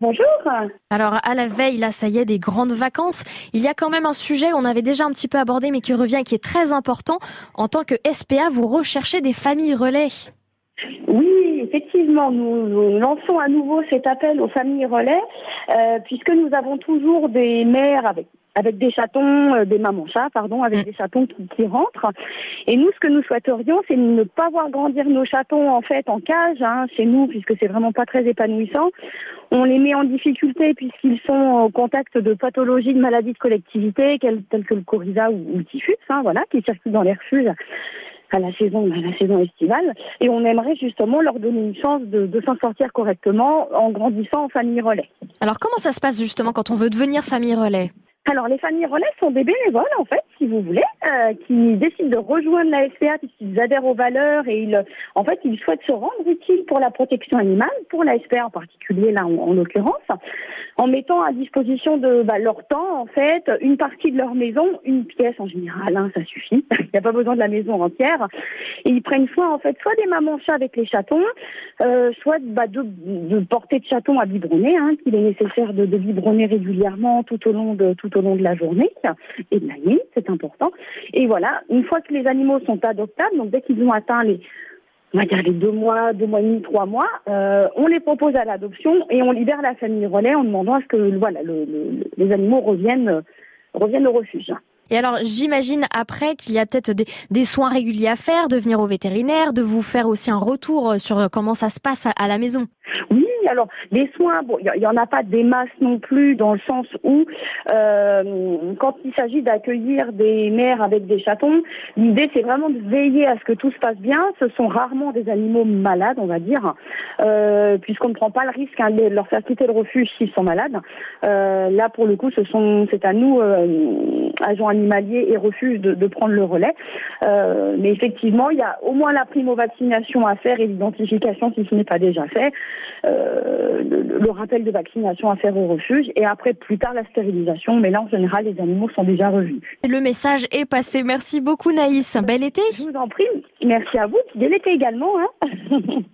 Bonjour. Alors à la veille, là, ça y est, des grandes vacances. Il y a quand même un sujet qu'on avait déjà un petit peu abordé, mais qui revient et qui est très important. En tant que SPA, vous recherchez des familles relais. Oui, effectivement, nous, lançons à nouveau cet appel aux familles relais, euh, puisque nous avons toujours des mères avec avec des chatons, euh, des mamans chats, pardon, avec mm. des chatons qui, rentrent. Et nous, ce que nous souhaiterions, c'est ne pas voir grandir nos chatons en fait en cage hein, chez nous, puisque c'est vraiment pas très épanouissant. On les met en difficulté puisqu'ils sont au contact de pathologies, de maladies de collectivité, telles que le coryza ou, le typhus, hein, voilà, qui circulent dans les refuges à la saison, à la saison estivale. Et on aimerait justement leur donner une chance de, de s'en sortir correctement en grandissant en famille relais. Alors comment ça se passe justement quand on veut devenir famille relais? Alors, les familles relais sont des bénévoles, en fait, si vous voulez, euh, qui décident de rejoindre la SPA puisqu'ils adhèrent aux valeurs et ils, en fait, ils souhaitent se rendre utiles pour la protection animale, pour la SPA en particulier, là, en, l'occurrence, en mettant à disposition de bah, leur temps, en fait, une partie de leur maison, une pièce en général, hein, ça suffit. Il n'y a pas besoin de la maison entière. Et ils prennent soin, en fait, soit des mamans chats avec les chatons, euh, soit bah, de, portées de chatons à biberonner, hein, qu'il est nécessaire de, de biberonner régulièrement tout au long de tout au long de la journée et de la nuit, c'est important. Et voilà, une fois que les animaux sont adoptables, donc dès qu'ils ont atteint les on va dire les deux mois, deux mois et demi, trois mois, euh, on les propose à l'adoption et on libère la famille relais en demandant à ce que voilà les animaux reviennent reviennent au refuge. Et alors, j'imagine après qu'il y a peut-être des, soins réguliers à faire, de venir au vétérinaire, de vous faire aussi un retour sur comment ça se passe à la maison. Alors, les soins, bon, il y, en a pas des masses non plus, dans le sens où, euh, quand il s'agit d'accueillir des mères avec des chatons, l'idée c'est vraiment de veiller à ce que tout se passe bien. Ce sont rarement des animaux malades, on va dire, euh, puisqu'on ne prend pas le risque hein, de leur faire quitter le refuge s'ils sont malades. Euh, là, pour le coup, ce sont, c'est à nous, agents animaliers et refuges, de, de prendre le relais. mais effectivement, il y a au moins la primo-vaccination à faire et l'identification si ce n'est pas déjà fait. Euh, le, rappel de vaccination à faire au refuge et après plus tard la stérilisation. Mais là, en général, les animaux sont déjà revus. Le message est passé. Merci beaucoup Naïs. Bel été. Je vous en prie. Merci à vous. Bel été également. Hein